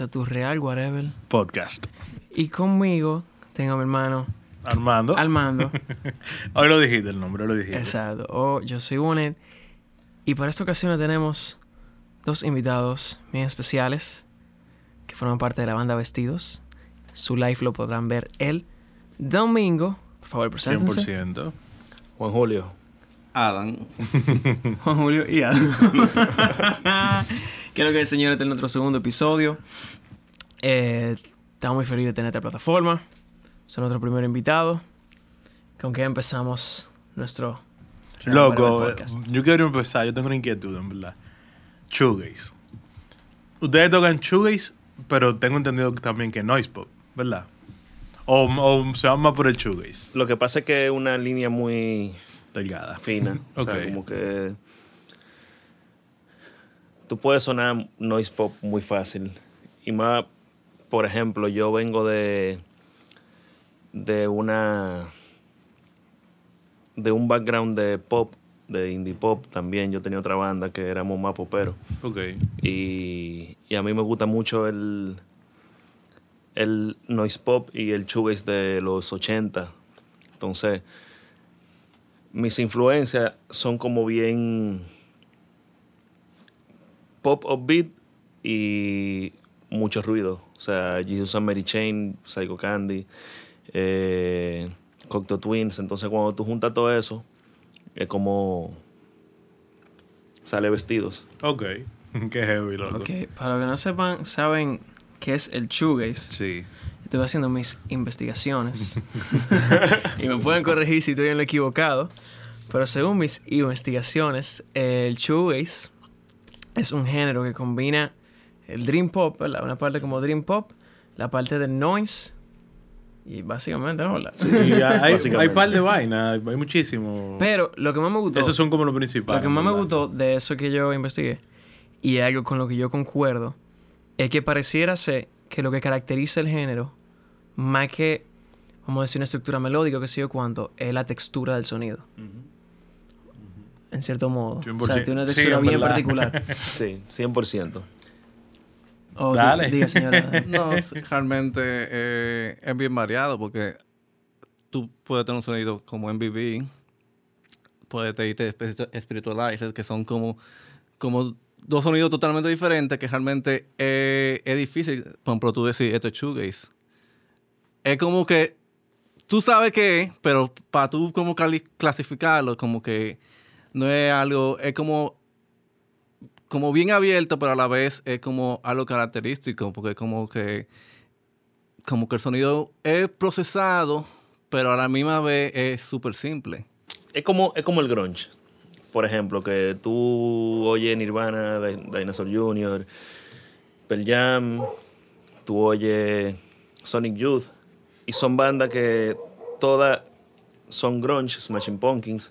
a tu Real Whatever. Podcast. Y conmigo tengo a mi hermano Armando. Armando. Hoy lo dijiste el nombre, lo dijiste. Exacto. O yo soy Bonet. Y para esta ocasión tenemos dos invitados bien especiales que forman parte de la banda Vestidos. Su live lo podrán ver el domingo. Por favor, preséntense. 100%. Juan Julio. Adam. Juan Julio y Adam. Quiero que señores este es nuestro segundo episodio. Eh, estamos muy felices de tener esta plataforma. Son nuestro primer invitado. Con que empezamos nuestro. Loco, podcast. eh, yo quiero empezar. Yo tengo una inquietud, en verdad. Shoegaze. Ustedes tocan shoegaze, pero tengo entendido también que noise pop, ¿verdad? O, o se van más por el shoegaze. Lo que pasa es que es una línea muy Delgada. fina. O sea, Ok. como que. Tú puedes sonar noise pop muy fácil. Y más, por ejemplo, yo vengo de. de una. de un background de pop, de indie pop también. Yo tenía otra banda que éramos más poperos. Ok. Y, y a mí me gusta mucho el, el noise pop y el shoegaze de los 80. Entonces, mis influencias son como bien pop upbeat y mucho ruido. O sea, Jesus and Mary Chain, Psycho Candy, eh, Cocteau Twins. Entonces, cuando tú juntas todo eso, es como sale vestidos. Ok. Qué heavy, loco. Ok, para los que no sepan, saben qué es el shoegaze. Sí. Estuve haciendo mis investigaciones. y me pueden corregir si estoy en lo equivocado. Pero según mis investigaciones, el shoegaze es un género que combina el dream pop, ¿verdad? una parte como dream pop, la parte del noise y básicamente, ¿no? La- Y hay, hay par de vainas, hay muchísimo. Pero lo que más me gustó, Esos son como los principales. lo que más me gustó de eso que yo investigué y algo con lo que yo concuerdo es que pareciera ser que lo que caracteriza el género más que vamos a decir una estructura melódica que sé yo cuánto es la textura del sonido en cierto modo o sea 100%. tiene una Sí, textura en bien verdad. particular Sí, 100%. Oh, Dale. diga señora No, sí, realmente eh, es bien variado porque tú puedes tener un sonido como MVB, puedes tener Spiritualizers, que son como, como dos sonidos totalmente diferentes que realmente eh, es difícil, por ejemplo, tú decir esto es shoegaze. Es como que tú sabes qué es, pero para tú como clasificarlo, como que no es algo, es como como bien abierto, pero a la vez es como algo característico, porque como que como que el sonido es procesado, pero a la misma vez es súper simple. Es como, es como el grunge. Por ejemplo, que tú oyes Nirvana, Di- Dinosaur Jr., Pearl Jam, tú oyes Sonic Youth, y son bandas que todas son grunge, Smashing Pumpkins,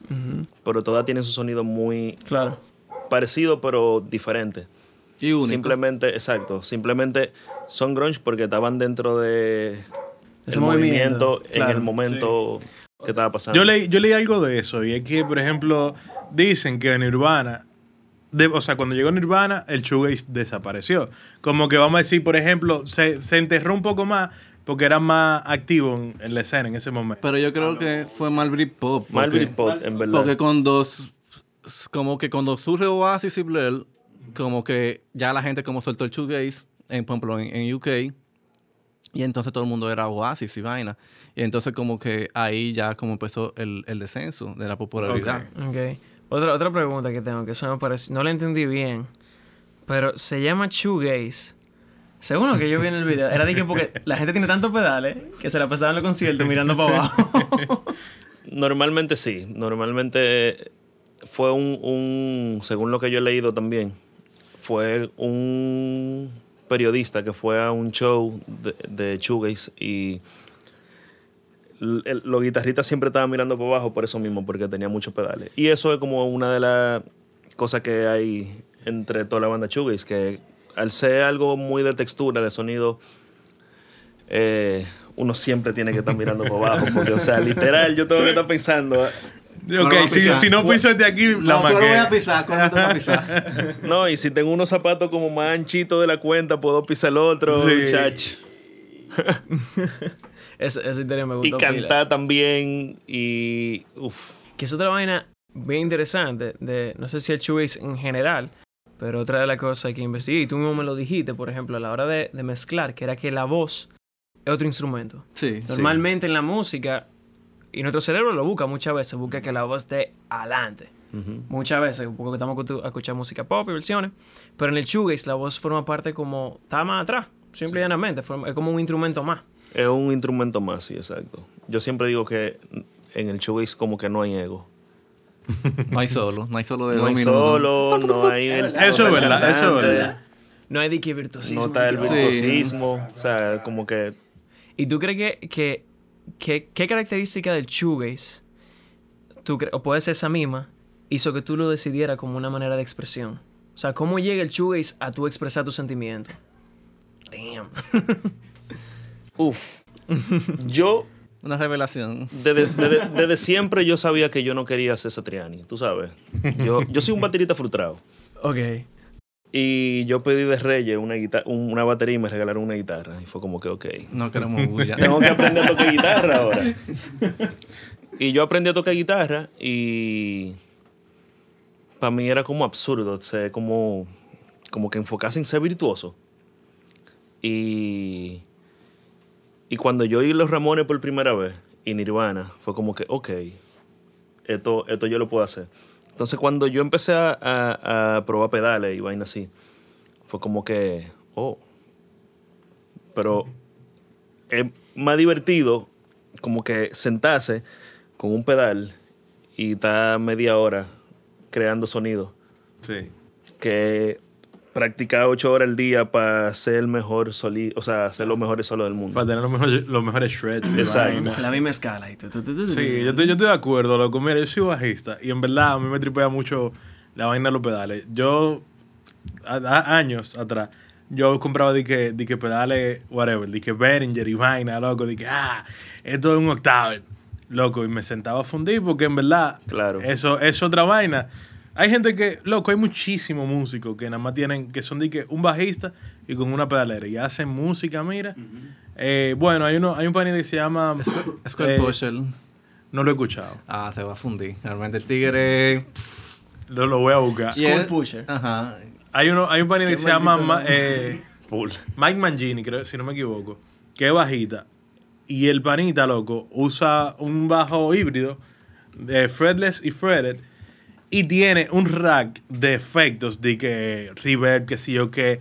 pero todas tienen su sonido muy claro parecido, pero diferente. Y único. Simplemente, exacto, simplemente son grunge porque estaban dentro de Ese el movimiento, movimiento, en el momento que estaba pasando. Yo leí, yo leí algo de eso y es que, por ejemplo, dicen que Nirvana, de- o sea, cuando llegó Nirvana, el shoegaze desapareció. Como que vamos a decir, por ejemplo, se, se enterró un poco más porque era más activo en, en la escena en ese momento. Pero yo creo que fue mal Britpop. Mal porque- Britpop, en verdad. Porque cuando, como que cuando surge Oasis y Blur, como que ya la gente como soltó el shoegaze, en, por ejemplo, en, en UK, y entonces todo el mundo era Oasis y vaina. Y entonces como que ahí ya como empezó el, el descenso de la popularidad. Ok. Otra, otra pregunta que tengo, que eso me parece, no la entendí bien, pero se llama shoegaze. Según lo que yo vi en el video, era de que porque la gente tiene tantos pedales que se la pasaban en los conciertos mirando para abajo. Normalmente sí. Normalmente fue un, según lo que yo he leído también, fue un periodista que fue a un show de, de shoegaze y los guitarristas siempre estaban mirando para abajo por eso mismo, porque tenía muchos pedales. Y eso es como una de las cosas que hay entre toda la banda shoegaze, que al ser algo muy de textura, de sonido, eh, uno siempre tiene que estar mirando para abajo. Porque, o sea, literal, yo tengo que estar pensando Ok, vas a si, si no piso de aquí, la No, ¿cuál voy a pisar? ¿Cuál me toca pisar? No, y si tengo unos zapatos como más anchitos de la cuenta, puedo pisar el otro, Sí. muchacho. Esa, esa historia me Y gustó. pila. cantar también. Y. Uf. Que es otra vaina bien interesante de, no sé si el shoegaze en general, pero otra de las cosas que investigué, y tú mismo me lo dijiste, por ejemplo, a la hora de, de mezclar, que era que la voz es otro instrumento. Sí. Normalmente en la música, y nuestro cerebro lo busca muchas veces, busca que la voz esté adelante. Muchas veces, porque estamos a escuchar música pop y versiones, pero en el shoegaze la voz forma parte como, está más atrás, simple y llanamente, es como un instrumento más. Es un instrumento más, sí, exacto. Yo siempre digo que en el shoegaze como que no hay ego. No hay solo, no hay solo de No dos hay minutos. solo, no hay el Eso es verdad, eso es verdad. No hay de que virtuosismo. No está el Sí. virtuosismo. O sea, como que ¿Y tú crees que, que, que- qué característica del shoegaze, tú cre- o puede ser esa misma, hizo que tú lo decidieras como una manera de expresión? O sea, ¿cómo llega el shoegaze a tú expresar tus sentimientos? Damn. Uf. Yo, Una revelación. desde, desde- desde siempre yo sabía que yo no quería ser Satriani, tú sabes. Yo, yo soy un baterista frustrado. ok. Y yo pedí de Reyes una, una batería y me regalaron una guitarra. Y fue como que, ok, No queremos bulla. tengo que aprender a tocar guitarra ahora. Y yo aprendí a tocar guitarra y para mí era como absurdo, o sea, como, como que enfocarse en ser virtuoso. Y, y cuando yo oí Los Ramones por primera vez y Nirvana, fue como que, ok, esto, esto yo lo puedo hacer. Entonces cuando yo empecé a, a- a probar pedales y vaina así, fue como que, oh, pero es más divertido como que sentarse con un pedal y estar media hora creando sonido Sí. que practicar ocho horas al día para ser el mejor soli o sea, hacer los mejores solos del mundo. Para tener los mejores, los mejores shreds. Exacto. La misma escala. y tu, tu, tu, tu, tu. Sí, yo estoy, yo estoy de acuerdo, loco. Mira, yo soy bajista y en verdad a mí me tripea mucho la vaina de los pedales. Yo, a, a- años atrás, yo compraba de que, de que pedales, whatever, de que Behringer y vaina, loco, de que, ah, esto es un octave, loco, y me sentaba a fundir porque en verdad, Claro. eso es otra vaina. Hay gente que, loco, hay muchísimos músicos que nada más tienen, que son de que un bajista y con una pedalera y hacen música, mira. Eh, bueno, hay uno, hay un panel que se llama... Square eh, Pusher. no lo he escuchado. Ah, se va a fundir. Realmente el tigre. Lo, lo voy a buscar. Él- Pusher. Ajá. Hay, uno, hay un panel que se llama Ma- eh. Mike Mangini, creo, si no me equivoco, que es bajita. Y el panita, loco, usa un bajo híbrido de fretless y fretted. Y tiene un rack de efectos de que reverb, que sí o que.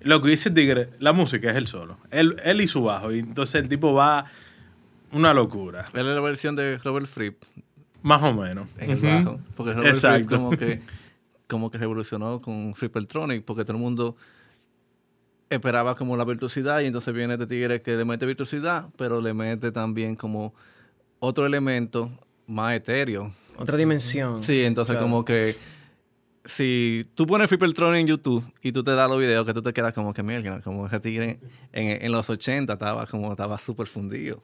Lo que dice Tigre, la música es el solo. Él, él y su bajo. Y entonces el tipo va una locura. Él es la versión de Robert Fripp Más o menos. en el bajo. Porque Robert Fripp Exacto. como que, como que revolucionó con Frippeltronic, porque todo el mundo esperaba como la virtuosidad y entonces viene este tigre que le mete virtuosidad, pero le mete también como otro elemento más etéreo. Otra dimensión. Sí, entonces Claro. como que si tú pones Frippeltronic en YouTube y tú te das los videos que tú te quedas como que mierda, como ese tigre en, en los 80 estaba como estaba súper fundido.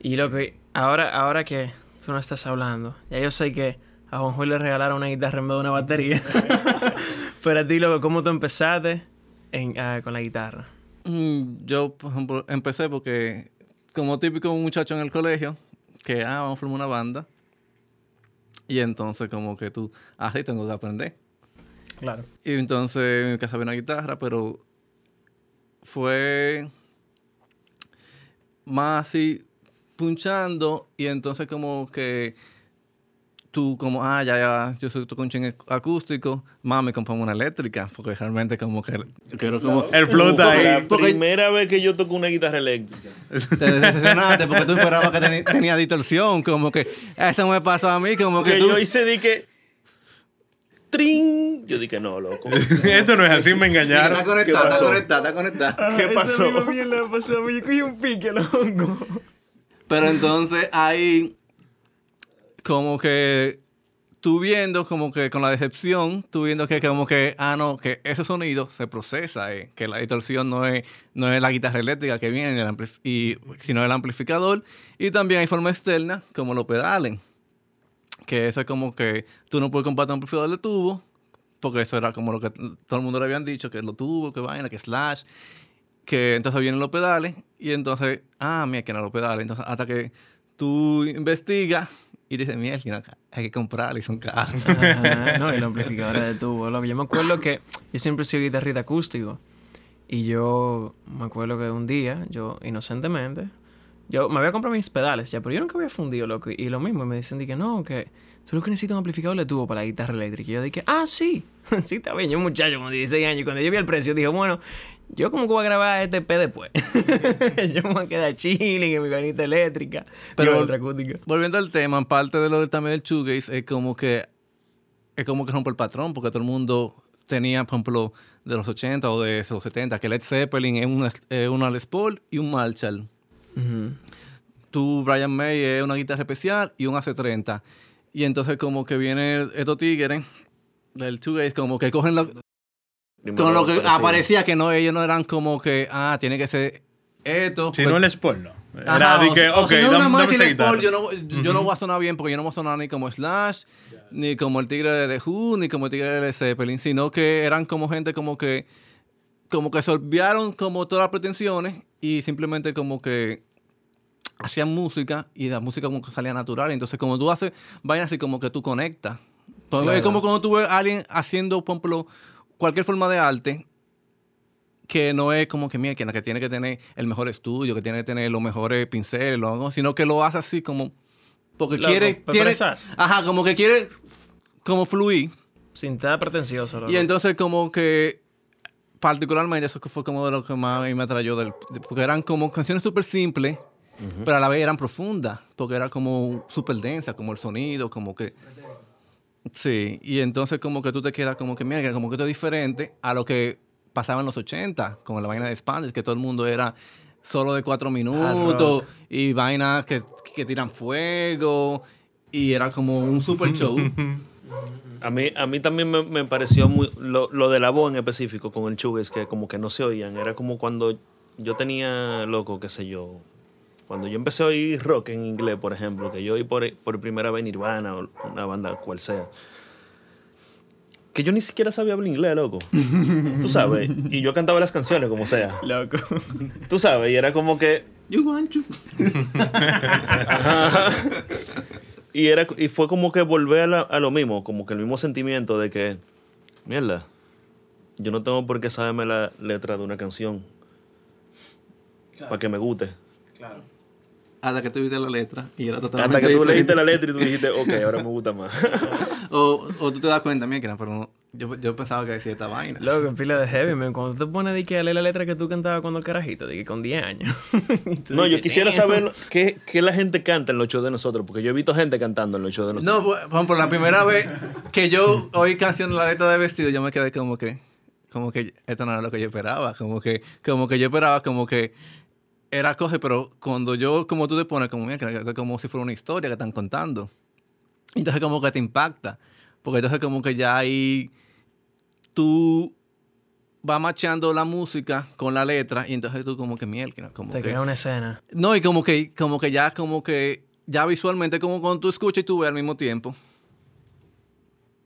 Y lo que ahora, ahora que tú no estás hablando, ya yo sé que a Juanjo le regalaron una guitarra en vez de una batería. Pero a ti, loco, ¿cómo tú empezaste en, ah, con la guitarra? Mm, Yo, por ejemplo, empecé porque, como típico muchacho en el colegio, que, ah, vamos a formar una banda. Y entonces, como que tú, ah, sí, tengo que aprender. Claro. Y entonces, en mi casa había una guitarra, pero fue más así, punchando, y entonces, como que tú, como, ah, ya, ya, yo soy toco un chin acústico, mami, compramos una eléctrica, porque realmente, como que, yo quiero como. El flow está La ahí. Porque- primera vez que yo toco una guitarra eléctrica. Te decepcionaste porque tú esperabas que tenía distorsión, como que esto me pasó a mí, como que Que tú... yo hice di que. ¡Trin! Yo dije, no, loco. Esto no es así, me engañaron. Está conectada, ¿Qué está conectada, está conectada. ¿Qué pasó? Esa misma mierda me pasó a mí. Yo cogí un pique, loco. Pero entonces ahí, como que tú viendo, como que con la decepción, tú viendo que como que, ah, no, que ese sonido se procesa, eh, que la distorsión no es, no es la guitarra eléctrica que viene, y, sino el amplificador. Y también hay forma externa, como los pedales. que eso es como que tú no puedes comprar un amplificador de tubo, porque eso era como lo que todo el mundo le habían dicho, que lo tubo, que vaina, que slash, que entonces vienen los pedales, y entonces, ah, mira, que no los pedales. Entonces, hasta que tú investigas y dices, mira, hay que comprarlos y son caros. Ajá, no, y los amplificadores de tubo. Yo me acuerdo que yo siempre soy guitarrista acústico. Y yo me acuerdo que un día, yo inocentemente, yo me había comprado mis pedales ya, pero yo nunca había fundido, loco. Y lo mismo, y me dicen que no, que tú lo que necesitas un amplificador de tubo para la guitarra eléctrica. Y yo dije, ah, sí, sí, está bien. Yo, un muchacho con 16 años, y cuando yo vi el precio, dije, bueno, yo como que voy a grabar este P después. yo me voy a quedar chilling en mi vanita eléctrica. Pero vol-. Volviendo al tema, en parte de lo del también del shoegaze es como que es como que rompe el patrón, porque todo el mundo tenía, por ejemplo, de los 80 o de los 70, que Led Zeppelin es una, es una Les Paul y un Marshall. Tú, Brian May, es una guitarra especial y un AC30. Y entonces como que vienen estos tigres del shoegaze, como que cogen Primero con lo que parecido. aparecía que no, ellos no eran como que, ah, tiene que ser esto. Si pues- no el Sport, no. Era Ajá, de o que, si- o ok, si no dame, una dame Sport, guitarra. yo no, yo no voy a sonar bien porque yo no voy a sonar ni como Slash, ni como el tigre de The Who, ni como el tigre de Zeppelin, sino que eran como gente como que como que se olvidaron como todas las pretensiones y simplemente como que hacían música y la música como que salía natural. Entonces, como tú haces vainas así como que tú conectas. Pues, Claro. Es como cuando tú ves a alguien haciendo, por ejemplo, cualquier forma de arte que no es como que, mira, que, que tiene que tener el mejor estudio, que tiene que tener los mejores pinceles, sino que lo hace así como... Porque Loco, quiere... tiene- expresarse. ajá, como que quiere como fluir. Sin estar pretencioso, loco. Y entonces como que particularmente eso fue como de lo que más a mí me atrayó del, de- porque eran como canciones súper simples, pero a la vez eran profundas, porque era como súper densa, como el sonido, como que... Sí, y entonces como que tú te quedas como que, mira, como que esto es diferente a lo que pasaba en los 80, como la vaina de Spanish, que todo el mundo era solo de cuatro minutos y vainas que, que tiran fuego y era como un super show. A mí, a mí también me, me pareció muy, lo, lo de la voz en específico con el chugues, que como que no se oían. Era como cuando yo tenía, loco, qué sé yo, cuando yo empecé a oír rock en inglés, por ejemplo, que yo oí por, por primera vez Nirvana o una banda cual sea, que yo ni siquiera sabía hablar inglés, loco. Tú sabes, y yo cantaba las canciones como sea. Loco. Tú sabes, y era como que You want to. Ajá. Y, era, y fue como que volver a, la- a lo mismo, como que el mismo sentimiento de que, mierda, yo no tengo por qué saberme la letra de una canción para que me guste. Claro. Hasta que tú viste la letra y era totalmente Hasta que tú diferente. leíste la letra y tú dijiste, ok, ahora me gusta más. O, o tú te das cuenta, mira, que no, pero no, yo, yo pensaba que decía esta vaina. Loco, en pila de heavy, man. Cuando tú te pones de que a leer la letra que tú cantabas cuando carajito, de que con 10 años. No, yo quisiera saber qué, qué la gente canta en los shows de nosotros, porque yo he visto gente cantando en los shows de nosotros. No, pues, por la primera vez que yo oí canción la letra de vestido, yo me quedé como que, como que esto no era lo que yo esperaba, como que, como que yo esperaba como que era coge, pero cuando yo, como tú te pones, como, mira, como si fuera una historia que están contando. Entonces como que te impacta, porque entonces como que ya ahí tú vas machando la música con la letra y entonces tú como que mierda, como Te que... crea una escena. No, y como que, como que ya, como que, ya visualmente, como cuando tú escuchas y tú ves al mismo tiempo.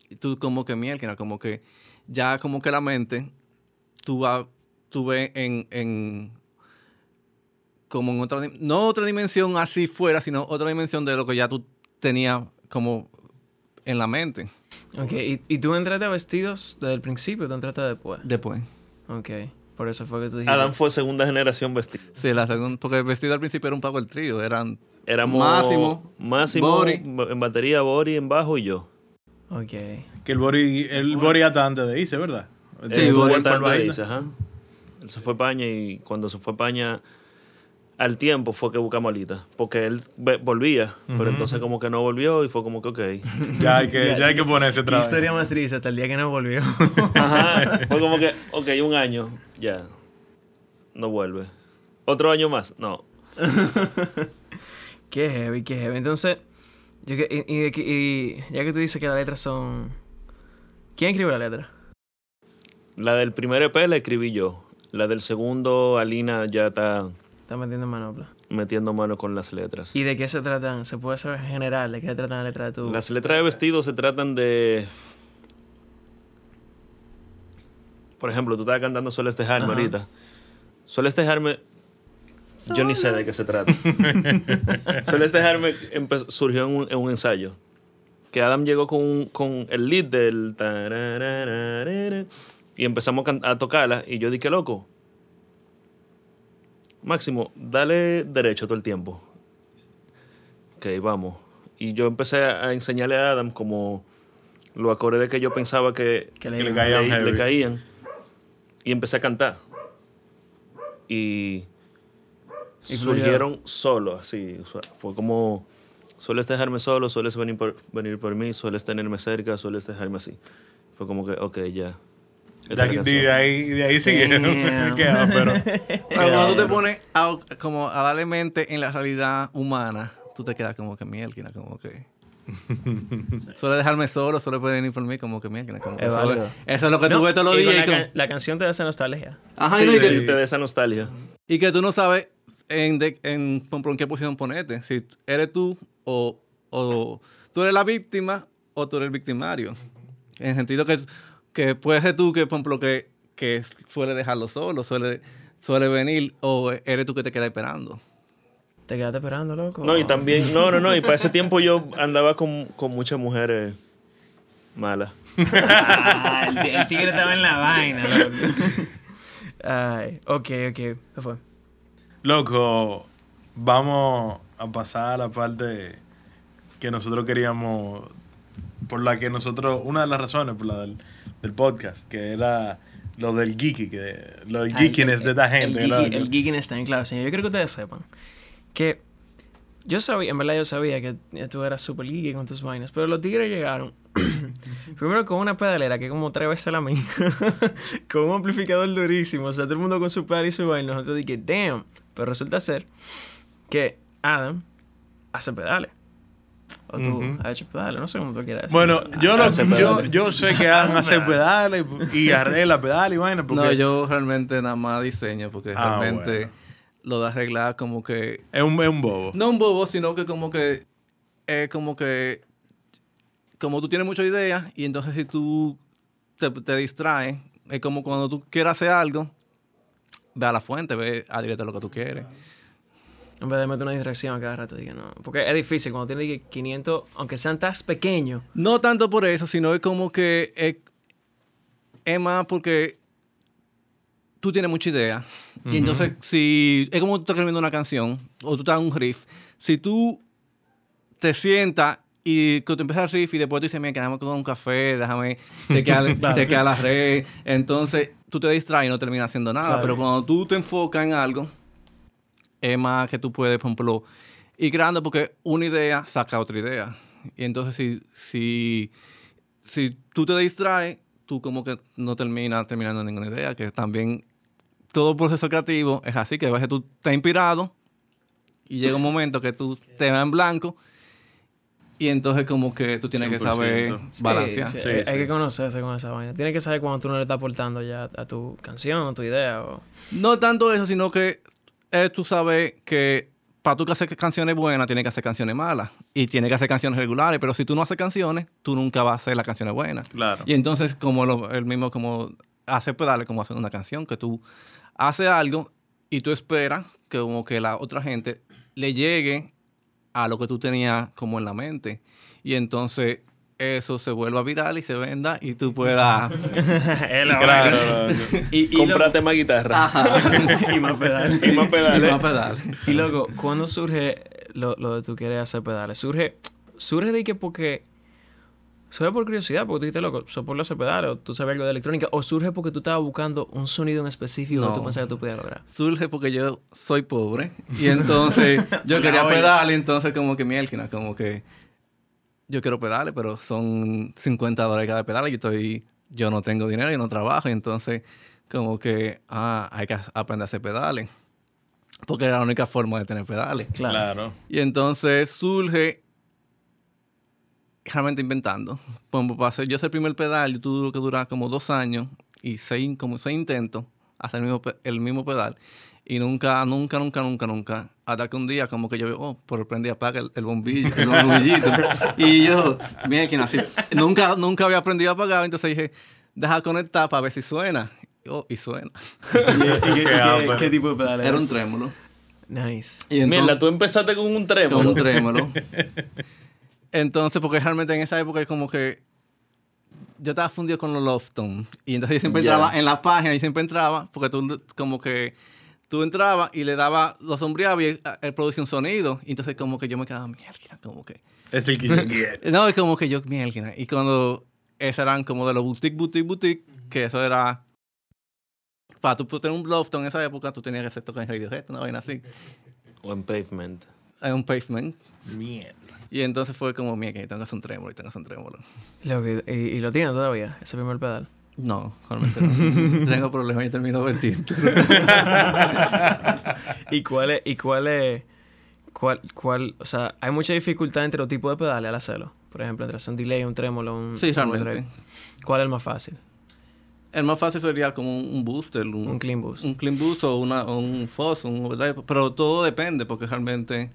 Y tú como que mierda, como que ya como que la mente, tú vas, tú ves en, en, como en otra, no otra dimensión así fuera, sino otra dimensión de lo que ya tú tenías como en la mente. Ok, ¿y, y tú entraste a vestidos desde el principio o tú entraste después? Después. Ok, por eso fue que tú dijiste. Adam fue segunda generación vestido. Sí, la segunda, porque el vestido al principio era un poco el trío, eran Éramos Máximo, Máximo Bori. en batería, Bori en bajo y yo. Ok. Que el Bori, el Bori hasta antes de irse, ¿verdad? Sí, Bori antes de baile. irse, ajá. Él se fue a Paña y cuando se fue a Paña, al tiempo fue que buscamos a Lita. Porque él volvía, pero entonces como que no volvió y fue como que ok. Ya hay que, Ya, ya hay que ponerse otra vez. historia más triste hasta el día que no volvió. Ajá. Fue como que, ok, un año, ya. No vuelve. Otro año más, no. qué heavy, qué heavy. Entonces, yo que, y, y de que- y ya que tú dices que las letras son... ¿Quién escribió la letra? La del primer EP la escribí yo. La del segundo, Alina ya está. Está metiendo en manopla. metiendo mano con las letras. ¿Y de qué se tratan? ¿Se puede saber en general de qué se tratan las letras de tu...? Las letras de vestido se tratan de... Por ejemplo, tú estabas cantando este Ajá. ahorita. Solo este Dejarme... Yo ni sé de qué se trata. Solo Dejarme empe- surgió en un, en un ensayo. Que Adam llegó con, un- con el lead del... Y empezamos a tocarla. Y yo dije, loco. Máximo, dale derecho todo el tiempo. Ok, vamos. Y yo empecé a enseñarle a Adam como los acordes que yo pensaba que, Que le Que le caían le, le caían. Y empecé a cantar. Y, Y surgieron solo, así. o sea, fue como, sueles dejarme solo, sueles venir por, venir por mí, sueles tenerme cerca, sueles dejarme así. Fue como que, ok, ya. De, aquí- ahí, de ahí. Queda, pero, Pero cuando tú te pones a, como a darle mente en la realidad humana, tú te quedas como que mierda, como que... suele dejarme solo, suele venir por mí como que mierda. Como que Es eso, válido. eso es lo que tú No, ves todos los días. La, y como- can- la canción te da esa nostalgia. Ajá, Sí, y, no, y sí, que, te da esa nostalgia. y que tú no sabes en, de- en, en qué posición ponerte. Si eres tú o, o tú eres la víctima o tú eres el victimario. En el sentido que, que puede ser tú que, por ejemplo, que, que suele dejarlo solo, suele, suele venir o eres tú que te quedas esperando. Te quedaste esperando, loco. No, y también, no, no, no, y para ese tiempo yo andaba con, con muchas mujeres malas. Ah, el, el tigre estaba en la vaina, loco. Ay, ok, ok. ¿Qué fue? Loco, vamos a pasar a la parte que nosotros queríamos, por la que nosotros, una de las razones por la del, del podcast, que era lo del geeky, que, lo del Ah, geekiness el- de esta gente. El, geeky- el geekiness también, claro, señor. Yo quiero que ustedes sepan que yo sabía, en verdad yo sabía que tú eras super geeky con tus vainas, pero los tigres llegaron primero con una pedalera que es como tres veces la mía, con un amplificador durísimo, o sea, todo el mundo con su pedal y su vaina. Nosotros dije, damn, pero resulta ser que Adam hace pedales. O has hecho pedales, no sé cómo tú quieras. Bueno, pero- yo, lo- yo, sé que Adam hace pedales y arregla pedales y vaina. Porque No, yo realmente nada más diseño porque Ah, realmente bueno. lo de arreglar como que... es, un, es un bobo. No un bobo, sino que como que... Es como que... Como tú tienes muchas ideas y entonces si tú te, te distraes, es como cuando tú quieras hacer algo, ve a la fuente, ve a directo lo que tú quieres. En vez de meter una distracción a cada rato, dije, no. Porque es difícil cuando tienes dije, 500, aunque sean tan pequeños. No tanto por eso, sino es como que es, es más porque tú tienes mucha idea. Y entonces, si es como tú estás escribiendo una canción o tú estás en un riff, si tú te sientas y que tú empiezas el riff y después tú dices, mira, que déjame con un café, déjame chequear, Claro. chequear la red, entonces tú te distraes y no terminas haciendo nada. Claro. Pero cuando tú te enfocas en algo, es más que tú puedes, por ejemplo, ir creando porque una idea saca otra idea. Y entonces si, si, si tú te distraes, tú como que no terminas terminando ninguna idea, que también todo proceso creativo es así, que a veces tú estás inspirado y llega un momento que tú te vas en blanco y entonces como que tú tienes que 100%. saber balancear. sí, Sí, hay, sí. hay que conocerse con esa vaina. Tienes que saber cuando tú no le estás aportando ya a tu canción, a tu idea. O... No tanto eso, sino que eh, tú sabes que para tú que hacer canciones buenas, tienes que hacer canciones malas. Y tienes que hacer canciones regulares. Pero si tú no haces canciones, tú nunca vas a hacer las canciones buenas. Claro. Y entonces, como lo- el mismo, como hacer pedales, como hacer una canción, que tú haces algo y tú esperas que como que la otra gente le llegue a lo que tú tenías como en la mente. Y entonces eso se vuelva viral y se venda y tú puedas... Claro. y, y Cómprate más guitarra. loco- y más pedales. Y más pedales. más pedales. Y luego, ¿cuándo surge lo, lo de tú querer hacer pedales? Surge, surge de que porque. Surge por curiosidad, porque tú dijiste, loco, soy por hacer pedales, o tú sabes algo de electrónica, o surge porque tú estabas buscando un sonido en específico que No. tú pensabas que tú podías lograr. surge porque yo soy pobre y entonces yo quería pedales, entonces como que mielquina, como que yo quiero pedales, pero son 50 dólares cada pedal y yo estoy, yo no tengo dinero, yo no trabajo, y entonces como que, ah, hay que aprender a hacer pedales, porque era la única forma de tener pedales. Claro. Claro. Y entonces surge realmente inventando. Como para hacer, yo hice el primer pedal, yo tuve que durar como dos años y seis, como seis intentos hacer el mismo, el mismo pedal. Y nunca, nunca, nunca, nunca, nunca. Hasta que un día como que yo veo, oh, por prendí apaga el, el bombillo, el bombillito. y yo, mira, que así, nunca, nunca había aprendido a apagar, entonces dije, deja conectar para ver si suena. Oh, y suena. ¿Y, y qué, y qué- ápero. qué tipo de pedal Era un trémolo. Nice. Y entonces- Mierda, tú empezaste con un trémolo. con un trémolo. Entonces, porque realmente en esa época es como que yo estaba fundido con los Lofton. Y entonces yo siempre entraba en la página y siempre entraba, porque tú como que tú entrabas y le dabas, lo sombreaba y ah, él producía un sonido. Y entonces como que yo me quedaba, mierda, como que... Es el que No, es como que yo, mierda. Y cuando esos eran como de los boutique, boutique, boutique, que eso era... Para tú tener un Lofton en esa época, tú tenías que hacer tocar en Radiohead, una vaina así. O en pavement. En un pavement. Mierda. Y entonces fue como, que tengo que hacer un trémolo y tengo que hacer un trémolo. Lo que- y, y lo tiene todavía, ese primer pedal. No, realmente no. tengo problemas y termino vendiendo. ¿Y cuál es, y cuál es, cuál, cuál, o sea, hay mucha dificultad entre los tipos de pedales al hacerlo? Por ejemplo, entre hacer un delay, un trémolo, un... Sí, realmente. ¿Cuál es el más fácil? El más fácil sería como un, un booster, un, Un clean boost. un clean boost o, una, o un fuzz, un overdrive. Pero todo depende porque realmente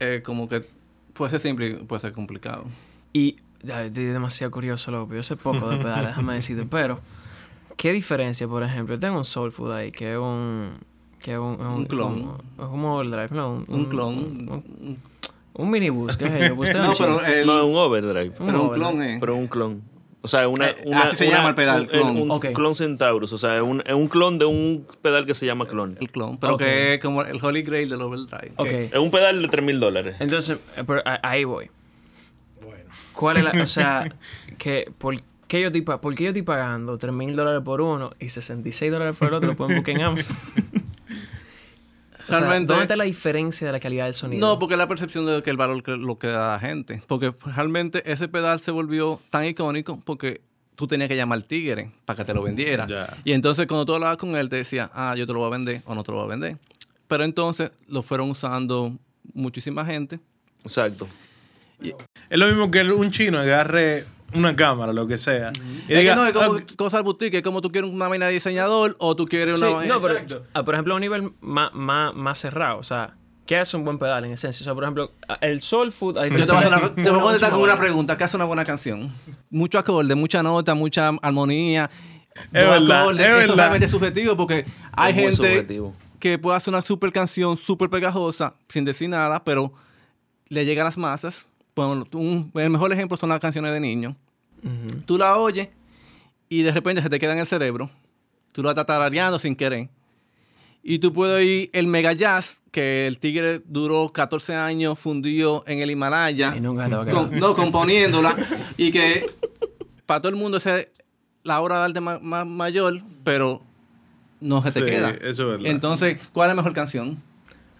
eh, como que puede ser simple y puede ser complicado. Y ay, estoy demasiado curioso, loco. Yo sé poco de pedales, déjame decirte. Pero, ¿qué diferencia, por ejemplo? Yo tengo un Soul Food ahí, que es un... Que es un, Un clon. Es como overdrive, ¿no? Un, Un clon. Un, un- un minibus, ¿qué es ello? Usted no, pero el, no, es un overdrive. Pero un overdrive. clon es... Pero un clon. O sea, una, Eh, una- así se llama el pedal, un- clon. Un, clon Centaurus. O sea, es un, es un clon de un pedal que se llama clon. el clon, pero que es como el Holy Grail del overdrive. Ok. que- Es un pedal de 3 mil dólares. Entonces, eh, ahí voy. ¿Cuál es la... O sea, que, ¿por, qué yo estoy, ¿por qué yo estoy pagando 3 mil dólares por uno y 66 dólares por el otro? Lo pueden buscar en Amazon. O sea, Realmente- ¿Dónde está la diferencia de la calidad del sonido? No, porque es la percepción de que el valor que lo que da la gente. Porque realmente ese pedal se volvió tan icónico porque tú tenías que llamar al tigre para que te lo vendiera. Y entonces cuando tú hablabas con él te decía, ah, yo te lo voy a vender o no te lo voy a vender. Pero entonces lo fueron usando muchísima gente. Exacto. Es lo mismo que un chino agarre una cámara, lo que sea. Y Es diga, que no es como "Ah, cosas boutique, es como tú quieres una vaina de diseñador o tú quieres Sí, una vaina... no, pero, ah, por ejemplo, a un nivel más, más, más cerrado. O sea, ¿qué hace un buen pedal en esencia? O sea, por ejemplo, el Soul Food... a Yo te voy a, contestar con una pregunta. ¿Qué hace una buena canción? Mucho acorde, mucha nota, mucha armonía. Es verdad, acordes. es Eso verdad. realmente es subjetivo porque hay gente subjetivo. que puede hacer una super canción, súper pegajosa, sin decir nada, pero le llega a las masas. Bueno, un- el mejor ejemplo son las canciones de niños. Tú la oyes y de repente se te queda en el cerebro. Tú la estás tarareando sin querer. Y tú puedes oír el mega jazz, que el tigre duró 14 años fundido en el Himalaya. Y nunca con- no, componiéndola. y que para todo el mundo es la obra de arte ma- ma- mayor, pero no se te Sí, queda. eso es verdad. Entonces, ¿cuál es la mejor canción?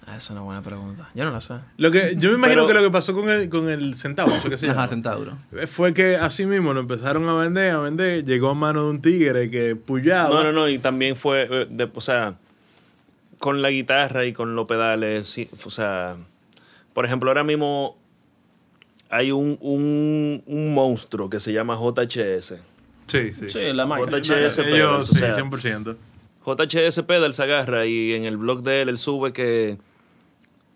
Ah, Esa es una buena pregunta. Yo no la sé. Lo que, yo me imagino Pero- que lo que pasó con el, con el centavo, eso que se Ajá, Centauro. fue que así mismo lo empezaron a vender, a vender, llegó a mano de un tigre que puyaba. No, no, no. Y también fue, eh, de- o sea, con la guitarra y con los pedales, sí, o sea, por ejemplo, ahora mismo hay un, un, un monstruo que se llama JHS. Sí, sí. Sí, la máquina. JHS Ellos, pedals, o sí, sea, 100%. JHS Pedal se agarra y en el blog de él él sube que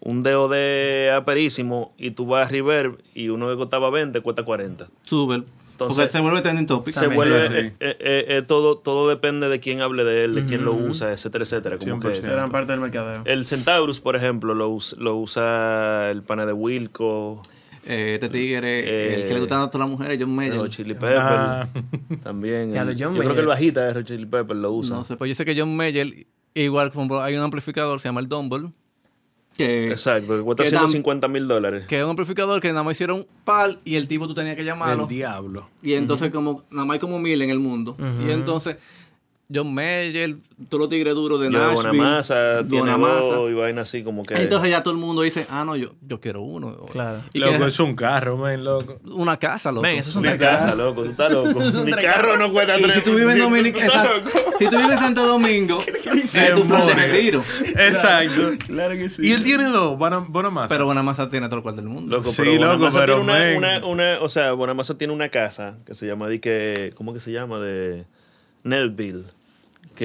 un DOD aperísimo y tú vas a Reverb y uno que costaba 20 cuesta 40. Super. Entonces- porque se vuelve trending topic. Se También, vuelve, sí. eh, eh, eh, eh, todo, todo depende de quién hable de él, de quién lo Ujú. usa, etcétera, etcétera. Como que 100%. Gran parte del mercadeo. el Centaurus, por ejemplo, lo, us- lo usa el pana de Wilco, Eh, este tigre, Eh, el que le gustan a todas las mujeres, John Mayer. Red Chili Pepper, Ah, también. Lo John yo creo Mayer. que el bajita de Red Chili Pepper lo usa. No sé, pues yo sé que John Mayer, igual como hay un amplificador, se llama el Dumble, que, Exacto, que cuesta que tam- 150 mil dólares. que es un amplificador que nada más hicieron par y el tipo tú tenías que llamarlo. el diablo. Y entonces como nada más hay como mil en el mundo. Y entonces John Mayer, todos los tigres duros de Yo Nashville. Bonamassa, tiene Bonamassa. dos y vaina así como que... Entonces ya todo el mundo dice, ah, no, yo, yo quiero uno. Claro. Y loco, es un carro, man, loco. una casa, loco. Men, eso es un mi tres casa, loco, tú estás loco. Mi tres carro no cuesta Y si tres- tú vives en tú Dominica, estás San- loco. si tú vives en Santo Domingo, es tu plan de retiro. Exacto. Claro que sí. Y él tiene dos, Bona- Bonamassa. Pero Bonamassa tiene todo el cual del mundo. Loco, Sí, loco, pero, tiene una, una, una- o sea, Bonamassa tiene una casa que se llama, ¿cómo que se llama? De Nelville.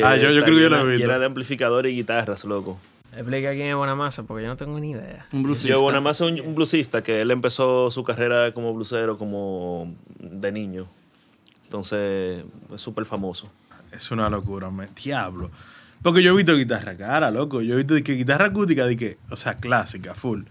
Ah, yo- yo creo que yo lo he visto. llena de amplificadores y guitarras, loco. Explica quién es Bonamassa, porque yo no tengo ni idea. Un bluesista. Yo, Bonamassa es un, un bluesista que él empezó su carrera como blusero como de niño. Entonces, es súper famoso. Es una locura, me diablo. Porque yo he visto guitarra cara, loco. Yo he visto de que guitarra acústica, de que, o sea, clásica, full.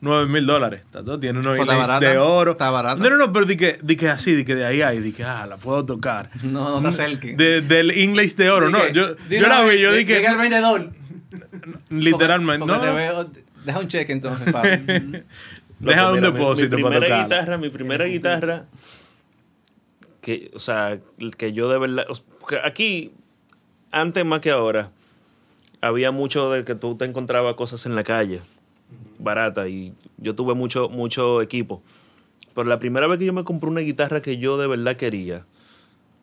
9 mil dólares. Está todo, Tiene unos barata, de oro. está barata. No, no, no, pero de que, de que así, de que de ahí hay, de que, ah, la puedo tocar. No, no te acerques. De, del inlays de oro, no. Di que- Yo, di yo la vi, yo di- dije, diga el vendedor. literalmente, Porque- porque no. te veo- deja un cheque entonces, Pablo. Deja un mi- depósito Mi, para primera tocarla. guitarra, mi primera guitarra, que, o sea, que yo de verdad, aquí, antes más que ahora, había mucho de que tú te encontrabas cosas en la calle, barata, y yo tuve mucho, mucho equipo. Pero la primera vez que yo me compré una guitarra que yo de verdad quería,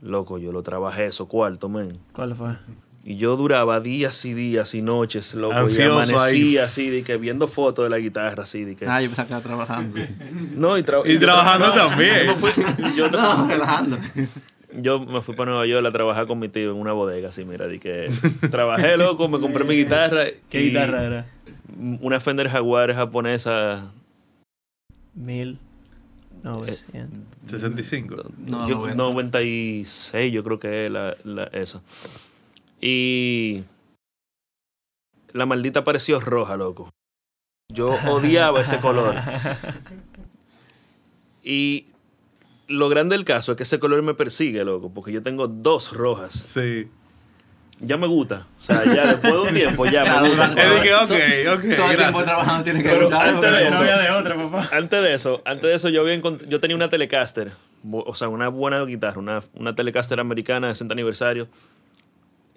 loco, yo lo trabajé eso cuarto, men. ¿Cuál fue? Y yo duraba días y días y noches, loco, y ahí. amanecía así, de que viendo fotos de la guitarra, así, de que... Ah, yo pensaba que estaba trabajando. No, y, tra- Y trabajando también. Yo me fui, yo, tra- No, relajando. yo me fui para Nueva York a trabajar con mi tío en una bodega, así, mira, di que trabajé, loco, me compré mi guitarra. ¿Qué y guitarra era? Una Fender Jaguar japonesa. Mil. novecientos. 65. No, yo- 90. 96, yo creo que es la, la- esa. Y la maldita pareció roja, loco. Yo odiaba ese color. Y lo grande del caso es que ese color me persigue, loco, porque yo tengo dos rojas. Sí. Ya me gusta. O sea, ya después de un tiempo ya me gusta. de que, ok, ok. Todo el tiempo trabajando tiene que Pero gustar. antes de eso- de otra, papá. Antes de eso, antes de eso yo había encont- yo tenía una Telecaster, o sea, una buena guitarra, una, una Telecaster americana de 60 aniversario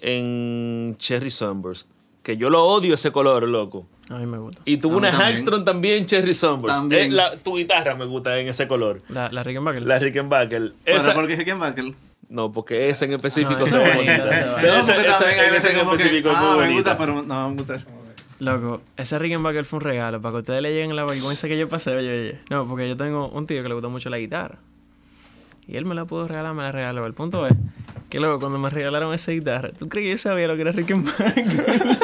en Cherry Sunburst, que yo lo odio ese color, loco. A mí me gusta. Y mí una también. Hagstrom también Cherry Sunburst. También. Eh, la- tu guitarra me gusta en ese color. La, la Rickenbacker. La Rickenbacker. Esa, ¿por qué Rickenbacker? No, porque esa en específico No, se ve bonita. esa No, esa- porque esa- también hay en que, específico es ah, me bonita. gusta, pero no me gusta. Loco, ese Rickenbacker fue un regalo para que ustedes le lleguen la vergüenza que yo pasé. Oye, oye. No, porque yo tengo un tío que le gusta mucho la guitarra. Y él me la pudo regalar, me la regaló. El punto es que luego cuando me regalaron esa guitarra, ¿tú crees que yo sabía lo que era Rickenbacker?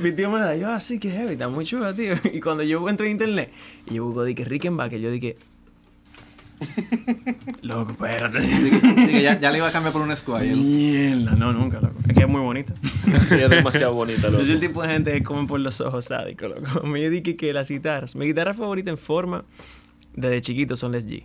Mi tío me la dio, ah, sí, que heavy, está muy chula, tío. Y cuando yo entro en internet y yo busco, dije Rickenbacker, yo dije, loco, espérate. Así que ya, ya le iba a cambiar por un Squire. Mierda, no, nunca, loco. Es que es muy bonita. Sí, es demasiado bonita, Yo loco. soy el tipo de gente que come por los ojos sádico, loco. Me dije que las guitarras. Mi guitarra favorita en forma desde chiquito son Les G.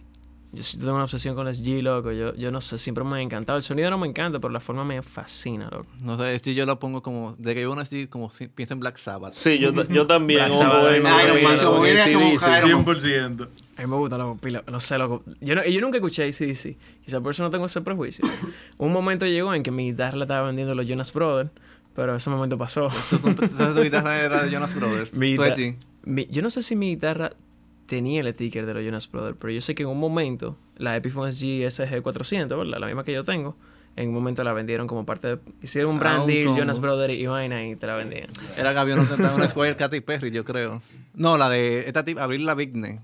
Yo sí tengo una obsesión con Les G, loco. Yo, yo no sé, siempre me ha encantado. El sonido no me encanta, pero la forma me fascina, loco. No sé, este yo lo pongo como, de que yo uno así, como si pienso en Black Sabbath. Sí, yo, yo también. Black Sabbath, en- Iron Man, como como AC/DC. Iron Man. 100%. A mí me gusta, loco, pila. No sé, loco. Yo, no- yo nunca escuché ACDC. Quizá por eso no tengo ese prejuicio. Un momento llegó en que mi guitarra la estaba vendiendo los Jonas Brothers, pero ese momento pasó. Entonces tu guitarra era de Jonas Brothers. Mi mi- yo no sé si mi guitarra tenía el sticker de los Jonas Brothers, pero yo sé que en un momento la Epiphone SG SG400, ¿verdad? La misma que yo tengo, en un momento la vendieron como parte de... Hicieron un Ah, brand un deal, combo. Jonas Brothers y vaina y te la vendían. Era que había una, una Squire Katy Perry, yo creo. No, la de esta tip, abrir la Bigney.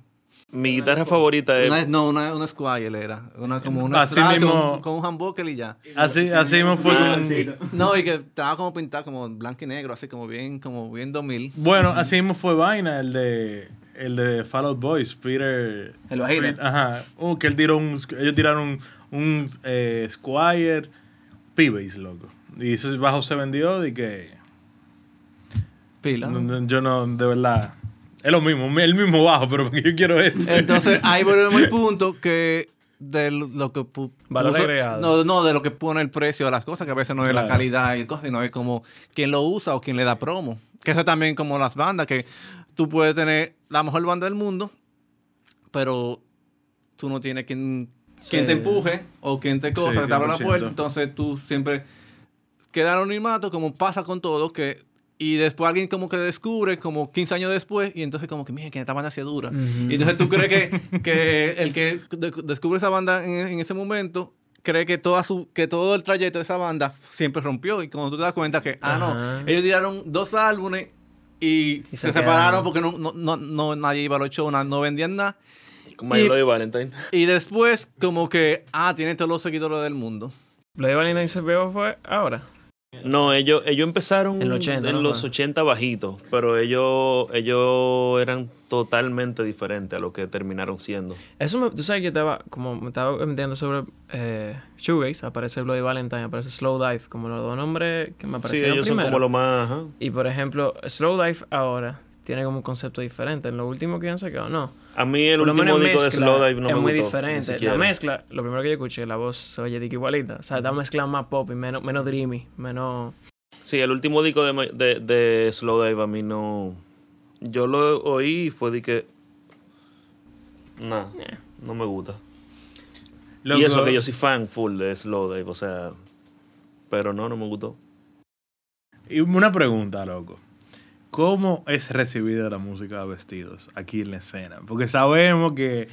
Mi guitarra favorita es. Una, no, una, una Squire era. Una, como una Así ah, mismo- Con, con un humbucker y ya. Así, así mismo fue. Ah, sí. No, y que estaba como pintado como blanco y negro, así como bien, como bien 2000. Bueno, así mismo fue vaina, el de el de Fall Out Boys, Peter. El bajito. Ajá. Uh, que él tiró un, ellos tiraron un, un eh, Squire P-Bass, loco. Y ese bajo se vendió y que. Pila. no, yo no, de verdad. Es lo mismo, el mismo bajo, pero porque yo quiero ese. Entonces, ahí volvemos al punto que de lo que Valor agregado. No, no, de lo que pone el precio de las cosas, que a veces no es la calidad y cosas, sino es como quien lo usa o quien le da promo. Que eso también como las bandas, que tú puedes tener la mejor banda del mundo, pero tú no tienes quien, quien Sí. te empuje o quien te cosa, Sí, te abra la 100%. puerta. Entonces tú siempre queda anonimato, como pasa con todo, que y después alguien como que descubre, como 15 años después, y entonces como que, mira, que esta banda hacía dura. Y entonces tú crees que, que el que de- descubre esa banda en, en ese momento cree que toda su que todo el trayecto de esa banda siempre rompió y cuando tú te das cuenta que ah Ajá. no ellos tiraron dos álbumes y, Y se, se separaron porque no, no, no, no- nadie iba a los shows no vendían nada Como Y- Bloody Valentine. y después como que ah tienen todos los seguidores del mundo Bloody Valentine se pegó fue ahora. No, ellos, ellos empezaron En los 80, en ¿no? los Fue. 80 bajitos, pero ellos, ellos eran totalmente diferentes a lo que terminaron siendo. Eso me, tú sabes que estaba, como me estaba metiendo sobre eh, Shoegaze, aparece Bloody Valentine, aparece Slow Dive, como los dos nombres que me Sí, aparecieron ellos primero. son como lo más... ajá. Y por ejemplo, Slow Dive ahora tiene como un concepto diferente. En lo último que han sacado, no. A mí el último disco de mezcla Slowdive no es me muy gustó, diferente. La mezcla, lo primero que yo escuché, la voz se oye dique igualita. O sea, está mezclado más pop y menos, menos dreamy, menos... Sí, el último disco de, de, de Slowdive a mí no... Yo lo oí y fue de que... No, eh. no me gusta. Loco, Y eso que yo soy fan full de Slowdive, o sea... Pero no, no me gustó. Y una pregunta, loco. ¿Cómo es recibida la música de vestidos aquí en la escena? Porque sabemos que,